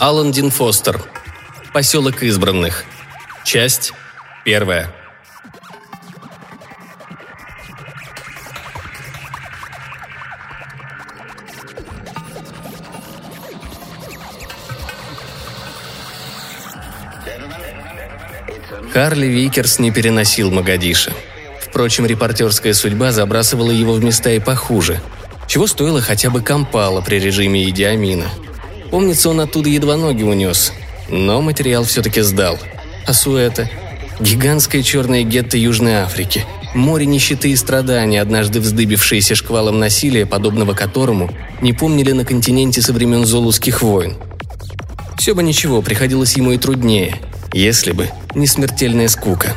Алан Дин Фостер. Поселок избранных. Часть первая. Карли Викерс не переносил Могадишо. Впрочем, репортерская судьба забрасывала его в места и похуже. Чего стоило хотя бы Кампала при режиме Идиамина. Помнится, он оттуда едва ноги унес. Но материал все-таки сдал. А Суэта? Гигантское черное гетто Южной Африки. Море нищеты и страданий, однажды вздыбившееся шквалом насилия, подобного которому не помнили на континенте со времен Золуских войн. Все бы ничего, приходилось ему и труднее – если бы не смертельная скука.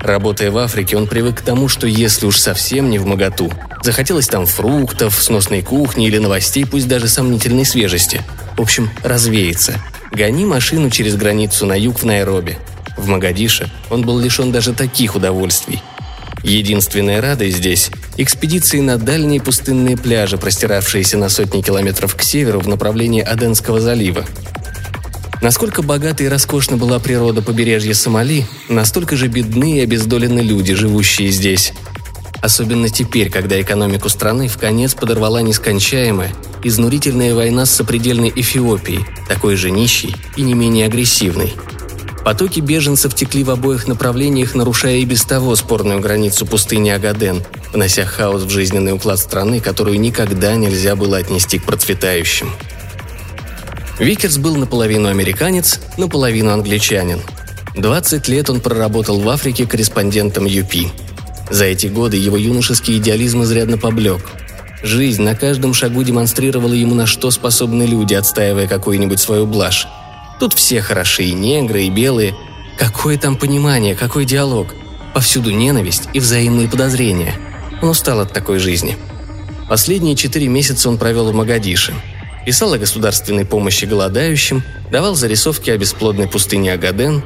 Работая в Африке, он привык к тому, что если уж совсем не в моготу, захотелось там фруктов, сносной кухни или новостей, пусть даже сомнительной свежести. В общем, развеяться. Гони машину через границу на юг в Найроби. В Магадише он был лишен даже таких удовольствий. Единственная радость здесь – экспедиции на дальние пустынные пляжи, простиравшиеся на сотни километров к северу в направлении Аденского залива. Насколько богата и роскошна была природа побережья Сомали, настолько же бедны и обездолены люди, живущие здесь. Особенно теперь, когда экономику страны в конец подорвала нескончаемая, изнурительная война с сопредельной Эфиопией, такой же нищей и не менее агрессивной. Потоки беженцев текли в обоих направлениях, нарушая и без того спорную границу пустыни Огаден, внося хаос в жизненный уклад страны, которую никогда нельзя было отнести к процветающим. Викерс был наполовину американец, наполовину англичанин. 20 лет он проработал в Африке корреспондентом ЮПИ. За эти годы его юношеский идеализм изрядно поблек. Жизнь на каждом шагу демонстрировала ему, на что способны люди, отстаивая какую-нибудь свою блажь. Тут все хороши, и негры, и белые. Какое там понимание, какой диалог? Повсюду ненависть и взаимные подозрения. Он устал от такой жизни. Последние четыре месяца он провел в Магадише – писал о государственной помощи голодающим, давал зарисовки о бесплодной пустыне Агаден.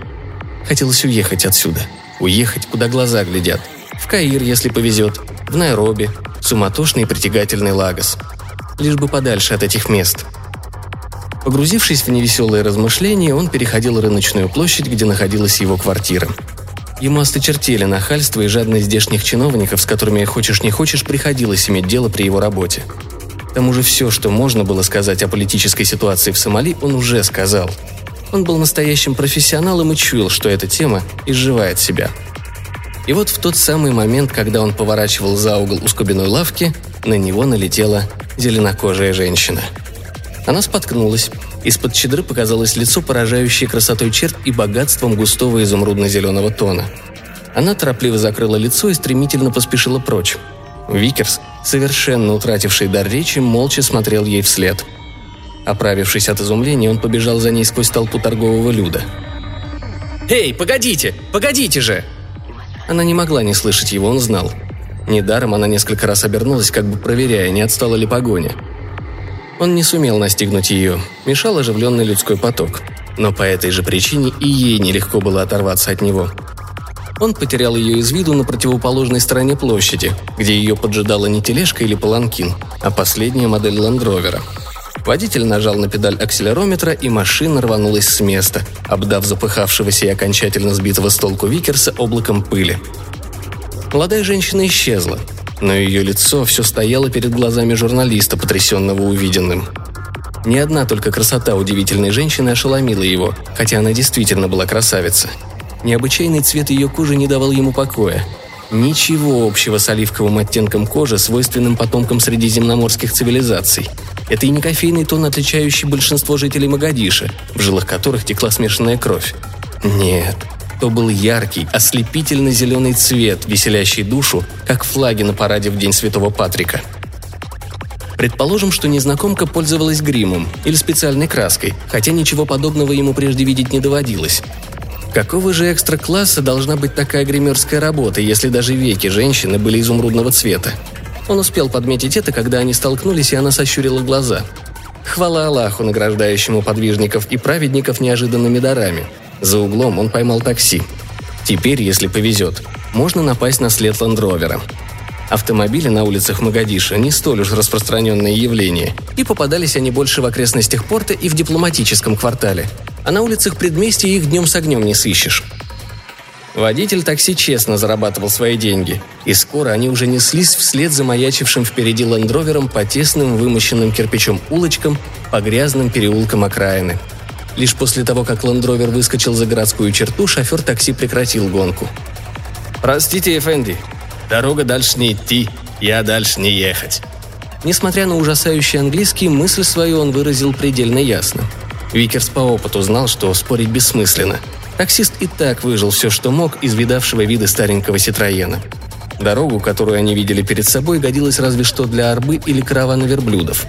Хотелось уехать отсюда. Уехать, куда глаза глядят. Каир, если повезет. В Найроби. Суматошный и притягательный Лагос. Лишь бы подальше от этих мест. Погрузившись в невеселые размышления, он переходил рыночную площадь, где находилась его квартира. Ему осточертели нахальство и жадность здешних чиновников, с которыми, хочешь не хочешь, приходилось иметь дело при его работе. К тому же все, что можно было сказать о политической ситуации в Сомали, он уже сказал. Он был настоящим профессионалом и чуял, что эта тема изживает себя. И вот в тот самый момент, когда он поворачивал за угол у скобяной лавки, на него налетела зеленокожая женщина. Она споткнулась. Из-под чедры показалось лицо, поражающее красотой черт и богатством густого изумрудно-зеленого тона. Она торопливо закрыла лицо и стремительно поспешила прочь. Викерс, совершенно утративший дар речи, молча смотрел ей вслед. Оправившись от изумления, он побежал за ней сквозь толпу торгового люда. «Эй, погодите! Погодите же!» Она не могла не слышать его, он знал. Недаром она несколько раз обернулась, как бы проверяя, не отстала ли погоня. Он не сумел настигнуть ее, мешал оживленный людской поток. Но по этой же причине и ей нелегко было оторваться от него – он потерял ее из виду на противоположной стороне площади, где ее поджидала не тележка или паланкин, а последняя модель ландровера. Водитель нажал на педаль акселерометра, и машина рванулась с места, обдав запыхавшегося и окончательно сбитого с толку Викерса облаком пыли. Молодая женщина исчезла, но ее лицо все стояло перед глазами журналиста, потрясенного увиденным. Ни одна только красота удивительной женщины ошеломила его, хотя она действительно была красавица – Необычайный цвет ее кожи не давал ему покоя. Ничего общего с оливковым оттенком кожи, свойственным потомкам средиземноморских цивилизаций. Это и не кофейный тон, отличающий большинство жителей Магадиша, в жилах которых текла смешанная кровь. Нет, то был яркий, ослепительно-зеленый цвет, веселящий душу, как флаги на параде в День Святого Патрика. Предположим, что незнакомка пользовалась гримом или специальной краской, хотя ничего подобного ему прежде видеть не доводилось. Какого же экстра-класса должна быть такая гримерская работа, если даже веки женщины были изумрудного цвета? Он успел подметить это, когда они столкнулись, и она сощурила глаза. Хвала Аллаху, награждающему подвижников и праведников неожиданными дарами. За углом он поймал такси. Теперь, если повезет, можно напасть на след ландровера. Автомобили на улицах Магадиша не столь уж распространенное явление, и попадались они больше в окрестностях порта и в дипломатическом квартале. А на улицах предместья их днем с огнем не сыщешь. Водитель такси честно зарабатывал свои деньги, и скоро они уже неслись вслед за маячившим впереди лендровером по тесным вымощенным кирпичом улочкам по грязным переулкам окраины. Лишь после того, как лендровер выскочил за городскую черту, шофер такси прекратил гонку. «Простите, Эфенди, дорога дальше не идти, я дальше не ехать». Несмотря на ужасающий английский, мысль свою он выразил предельно ясно. Викерс по опыту знал, что спорить бессмысленно – Таксист и так выжил все, что мог из видавшего виды старенького Ситроена. Дорогу, которую они видели перед собой, годилась разве что для арбы или каравана верблюдов.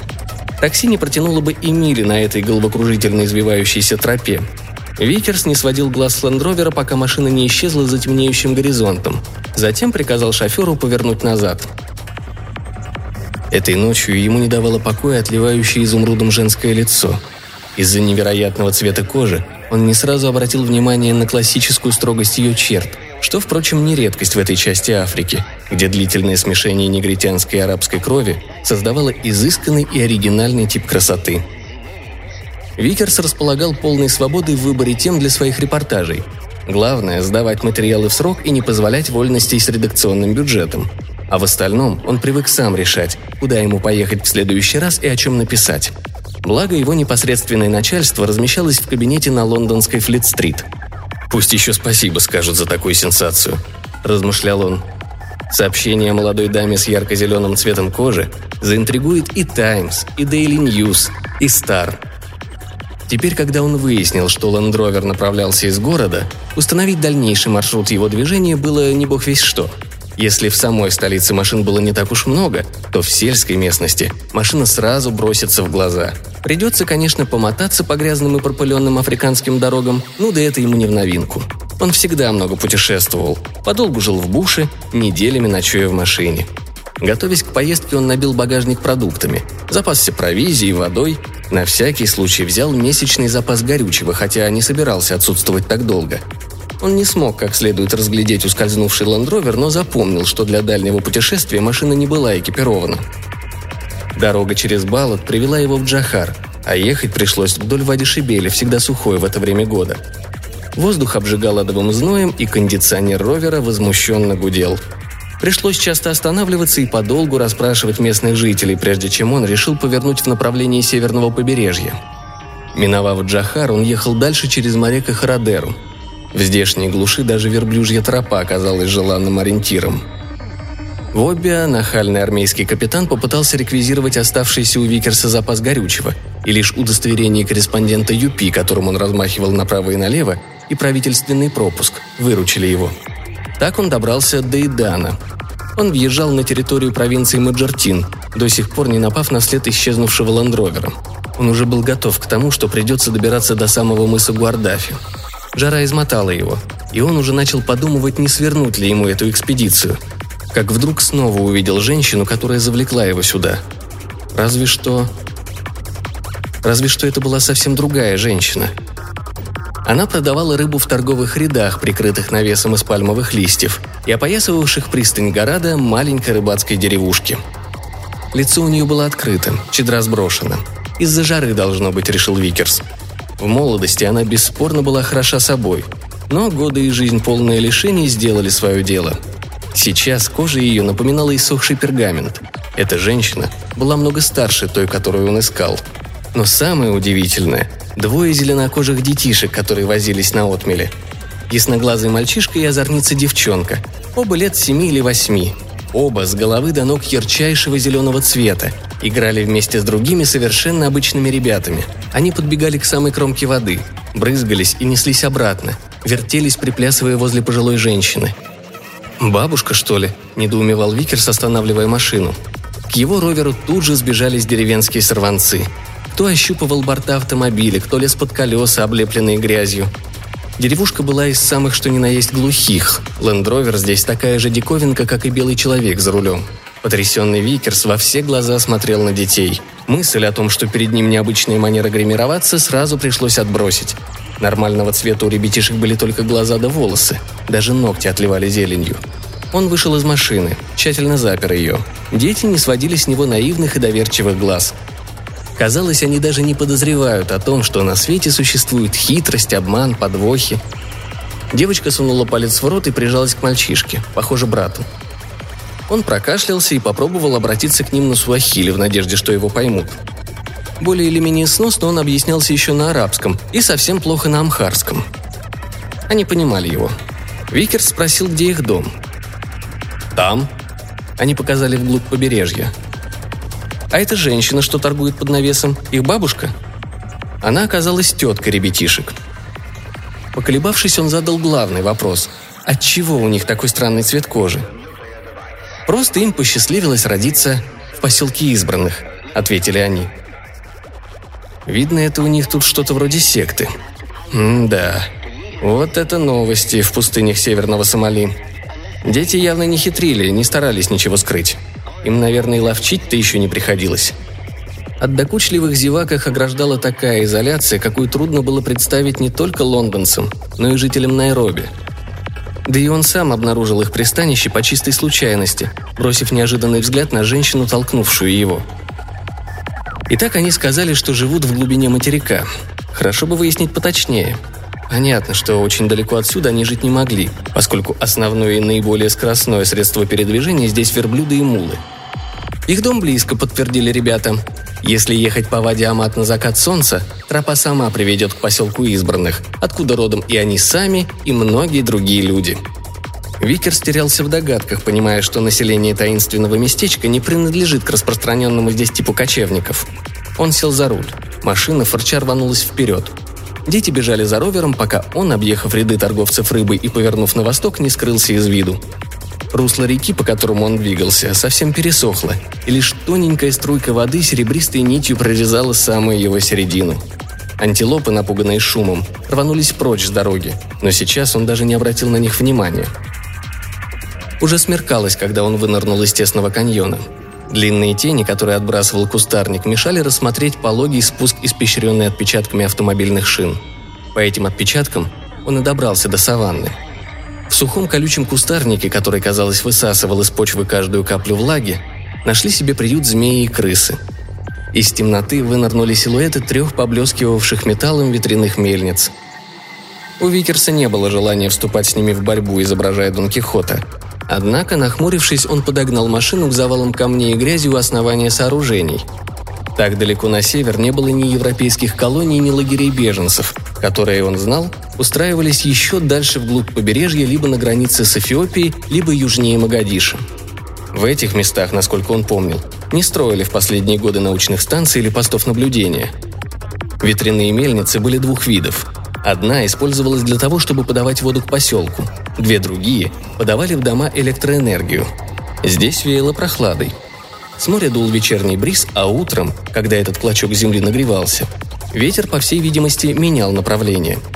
Такси не протянуло бы и мили на этой головокружительно извивающейся тропе. Викерс не сводил глаз с лендровера, пока машина не исчезла за темнеющим горизонтом. Затем приказал шоферу повернуть назад. Этой ночью ему не давало покоя отливающее изумрудом женское лицо. Из-за невероятного цвета кожи он не сразу обратил внимание на классическую строгость ее черт, что, впрочем, не редкость в этой части Африки, где длительное смешение негритянской и арабской крови создавало изысканный и оригинальный тип красоты. Викерс располагал полной свободой в выборе тем для своих репортажей. Главное – сдавать материалы в срок и не позволять вольностей с редакционным бюджетом. А в остальном он привык сам решать, куда ему поехать в следующий раз и о чем написать. Благо, его непосредственное начальство размещалось в кабинете на лондонской Флит-стрит. «Пусть еще спасибо скажут за такую сенсацию», – размышлял он. Сообщение о молодой даме с ярко-зеленым цветом кожи заинтригует и «Таймс», и «Дейли Ньюс», и «Стар». Теперь, когда он выяснил, что Лендровер направлялся из города, установить дальнейший маршрут его движения было не бог весь что – если в самой столице машин было не так уж много, то в сельской местности машина сразу бросится в глаза. Придется, конечно, помотаться по грязным и пропыленным африканским дорогам, ну да это ему не в новинку. Он всегда много путешествовал, подолгу жил в буше, неделями ночуя в машине. Готовясь к поездке, он набил багажник продуктами, запасся провизией, водой, на всякий случай взял месячный запас горючего, хотя не собирался отсутствовать так долго. Он не смог как следует разглядеть ускользнувший ландровер, но запомнил, что для дальнего путешествия машина не была экипирована. Дорога через Балот привела его в Джахар, а ехать пришлось вдоль Вади Шибели, всегда сухой в это время года. Воздух обжигал адовым зноем, и кондиционер ровера возмущенно гудел. Пришлось часто останавливаться и подолгу расспрашивать местных жителей, прежде чем он решил повернуть в направлении северного побережья. Миновав Джахар, он ехал дальше через море к Харадеру – в здешней глуши даже верблюжья тропа оказалась желанным ориентиром. В нахальный армейский капитан попытался реквизировать оставшийся у Викерса запас горючего, и лишь удостоверение корреспондента ЮПИ, которым он размахивал направо и налево, и правительственный пропуск выручили его. Так он добрался до Идана. Он въезжал на территорию провинции Маджартин, до сих пор не напав на след исчезнувшего ландровера. Он уже был готов к тому, что придется добираться до самого мыса Гуардафи – Жара измотала его, и он уже начал подумывать, не свернуть ли ему эту экспедицию. Как вдруг снова увидел женщину, которая завлекла его сюда. Разве что... Разве что это была совсем другая женщина. Она продавала рыбу в торговых рядах, прикрытых навесом из пальмовых листьев, и опоясывавших пристань Горада маленькой рыбацкой деревушки. Лицо у нее было открытым, чадра сброшено. Из-за жары, должно быть, решил Викерс – в молодости она бесспорно была хороша собой, но годы и жизнь полные лишений сделали свое дело. Сейчас кожа ее напоминала иссохший пергамент. Эта женщина была много старше той, которую он искал. Но самое удивительное – двое зеленокожих детишек, которые возились на отмеле. Ясноглазый мальчишка и озорница девчонка, оба лет семи или восьми. Оба с головы до ног ярчайшего зеленого цвета, играли вместе с другими совершенно обычными ребятами. Они подбегали к самой кромке воды, брызгались и неслись обратно, вертелись, приплясывая возле пожилой женщины. «Бабушка, что ли?» – недоумевал Викерс, останавливая машину. К его роверу тут же сбежались деревенские сорванцы. Кто ощупывал борта автомобиля, кто лез под колеса, облепленные грязью. Деревушка была из самых что ни на есть глухих. Лендровер здесь такая же диковинка, как и белый человек за рулем – Потрясенный Викерс во все глаза смотрел на детей. Мысль о том, что перед ним необычная манера гримироваться, сразу пришлось отбросить. Нормального цвета у ребятишек были только глаза да волосы. Даже ногти отливали зеленью. Он вышел из машины, тщательно запер ее. Дети не сводили с него наивных и доверчивых глаз. Казалось, они даже не подозревают о том, что на свете существует хитрость, обман, подвохи. Девочка сунула палец в рот и прижалась к мальчишке, похоже, брату. Он прокашлялся и попробовал обратиться к ним на суахили в надежде, что его поймут. Более или менее сносно он объяснялся еще на арабском и совсем плохо на амхарском. Они понимали его. Викерс спросил, где их дом. «Там». Они показали вглубь побережья. «А эта женщина, что торгует под навесом, их бабушка?» Она оказалась теткой ребятишек. Поколебавшись, он задал главный вопрос. Отчего у них такой странный цвет кожи? Просто им посчастливилось родиться в поселке избранных», — ответили они. «Видно, это у них тут что-то вроде секты». «М-да. Вот это новости в пустынях Северного Сомали. Дети явно не хитрили, не старались ничего скрыть. Им, наверное, и ловчить-то еще не приходилось». От докучливых зевак их ограждала такая изоляция, какую трудно было представить не только лондонцам, но и жителям Найроби — да и он сам обнаружил их пристанище по чистой случайности, бросив неожиданный взгляд на женщину, толкнувшую его. И так они сказали, что живут в глубине материка. Хорошо бы выяснить поточнее. Понятно, что очень далеко отсюда они жить не могли, поскольку основное и наиболее скоростное средство передвижения здесь верблюды и мулы. Их дом близко, подтвердили ребята. Если ехать по воде Амат на закат солнца, тропа сама приведет к поселку избранных, откуда родом и они сами, и многие другие люди. Викер стерялся в догадках, понимая, что население таинственного местечка не принадлежит к распространенному здесь типу кочевников. Он сел за руль. Машина форча рванулась вперед. Дети бежали за ровером, пока он, объехав ряды торговцев рыбой и повернув на восток, не скрылся из виду. Русло реки, по которому он двигался, совсем пересохло, и лишь тоненькая струйка воды серебристой нитью прорезала самую его середину. Антилопы, напуганные шумом, рванулись прочь с дороги, но сейчас он даже не обратил на них внимания. Уже смеркалось, когда он вынырнул из тесного каньона. Длинные тени, которые отбрасывал кустарник, мешали рассмотреть пологий спуск, испещренный отпечатками автомобильных шин. По этим отпечаткам он и добрался до саванны – в сухом колючем кустарнике, который, казалось, высасывал из почвы каждую каплю влаги, нашли себе приют змеи и крысы. Из темноты вынырнули силуэты трех поблескивавших металлом ветряных мельниц. У Викерса не было желания вступать с ними в борьбу, изображая Дон Кихота. Однако, нахмурившись, он подогнал машину к завалам камней и грязи у основания сооружений. Так далеко на север не было ни европейских колоний, ни лагерей беженцев, которые, он знал, устраивались еще дальше вглубь побережья, либо на границе с Эфиопией, либо южнее Магадиша. В этих местах, насколько он помнил, не строили в последние годы научных станций или постов наблюдения. Ветряные мельницы были двух видов. Одна использовалась для того, чтобы подавать воду к поселку. Две другие подавали в дома электроэнергию. Здесь веяло прохладой. С моря дул вечерний бриз, а утром, когда этот клочок земли нагревался, ветер, по всей видимости, менял направление –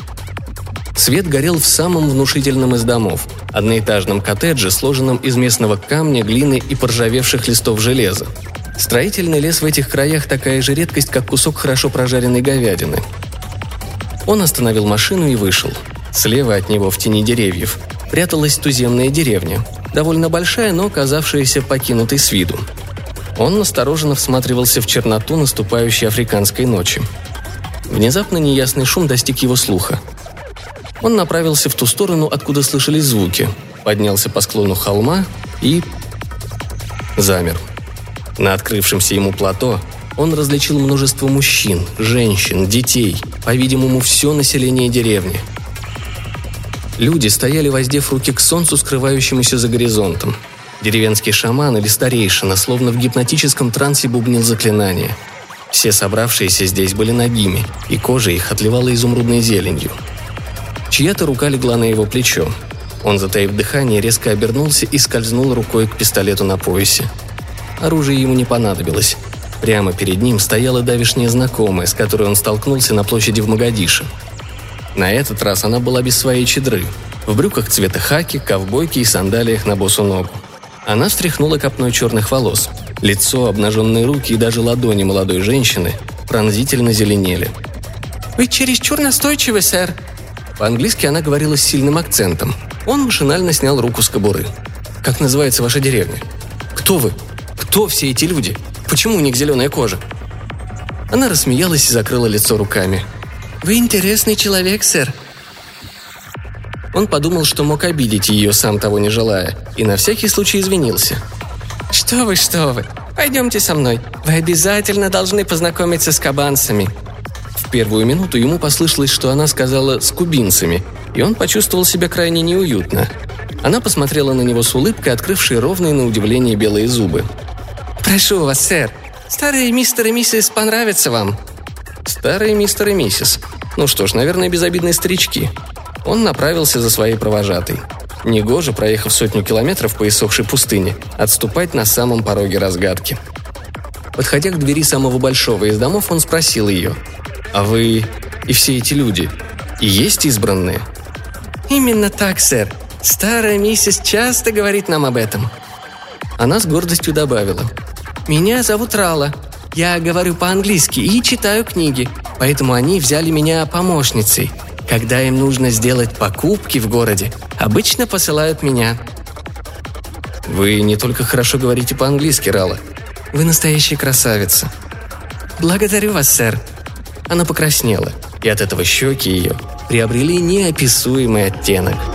Свет горел в самом внушительном из домов – одноэтажном коттедже, сложенном из местного камня, глины и поржавевших листов железа. Строительный лес в этих краях такая же редкость, как кусок хорошо прожаренной говядины. Он остановил машину и вышел. Слева от него, в тени деревьев, пряталась туземная деревня, довольно большая, но казавшаяся покинутой с виду. Он настороженно всматривался в черноту наступающей африканской ночи. Внезапно неясный шум достиг его слуха – он направился в ту сторону, откуда слышались звуки, поднялся по склону холма и... замер. На открывшемся ему плато он различил множество мужчин, женщин, детей, по-видимому, все население деревни. Люди стояли, воздев руки к солнцу, скрывающемуся за горизонтом. Деревенский шаман или старейшина, словно в гипнотическом трансе бубнил заклинание. Все собравшиеся здесь были нагими, и кожа их отливала изумрудной зеленью – Чья-то рука легла на его плечо. Он, затаив дыхание, резко обернулся и скользнул рукой к пистолету на поясе. Оружие ему не понадобилось. Прямо перед ним стояла давишняя знакомая, с которой он столкнулся на площади в Магадише. На этот раз она была без своей чедры, в брюках цвета хаки, ковбойке и сандалиях на босу ногу. Она встряхнула копной черных волос. Лицо, обнаженные руки и даже ладони молодой женщины пронзительно зеленели. «Вы чересчур настойчивы, сэр», по-английски она говорила с сильным акцентом. Он машинально снял руку с кобуры. Как называется ваша деревня? Кто вы? Кто все эти люди? Почему у них зеленая кожа?» Она рассмеялась и закрыла лицо руками. «Вы интересный человек, сэр», он подумал, что мог обидеть ее, сам того не желая, и на всякий случай извинился. «Что вы, что вы! Пойдемте со мной. Вы обязательно должны познакомиться с кабанцами». В первую минуту ему послышалось, что она сказала «с кубинцами», и он почувствовал себя крайне неуютно. Она посмотрела на него с улыбкой, открывшей ровные на удивление белые зубы. «Прошу вас, сэр. Старые мистер и миссис понравятся вам». «Старые мистер и миссис. Ну что ж, наверное, безобидные старички. Он направился за своей провожатой. Негоже, проехав сотню километров по иссохшей пустыне, отступать на самом пороге разгадки. Подходя к двери самого большого из домов, он спросил ее, «А вы и все эти люди и есть избранные?» «Именно так, сэр. Старая миссис часто говорит нам об этом». Она с гордостью добавила, «Меня зовут Рала. Я говорю по-английски и читаю книги, поэтому они взяли меня помощницей – когда им нужно сделать покупки в городе, обычно посылают меня. Вы не только хорошо говорите по-английски, Рала. Вы настоящая красавица. Благодарю вас, сэр. Она покраснела, и от этого щеки ее приобрели неописуемый оттенок –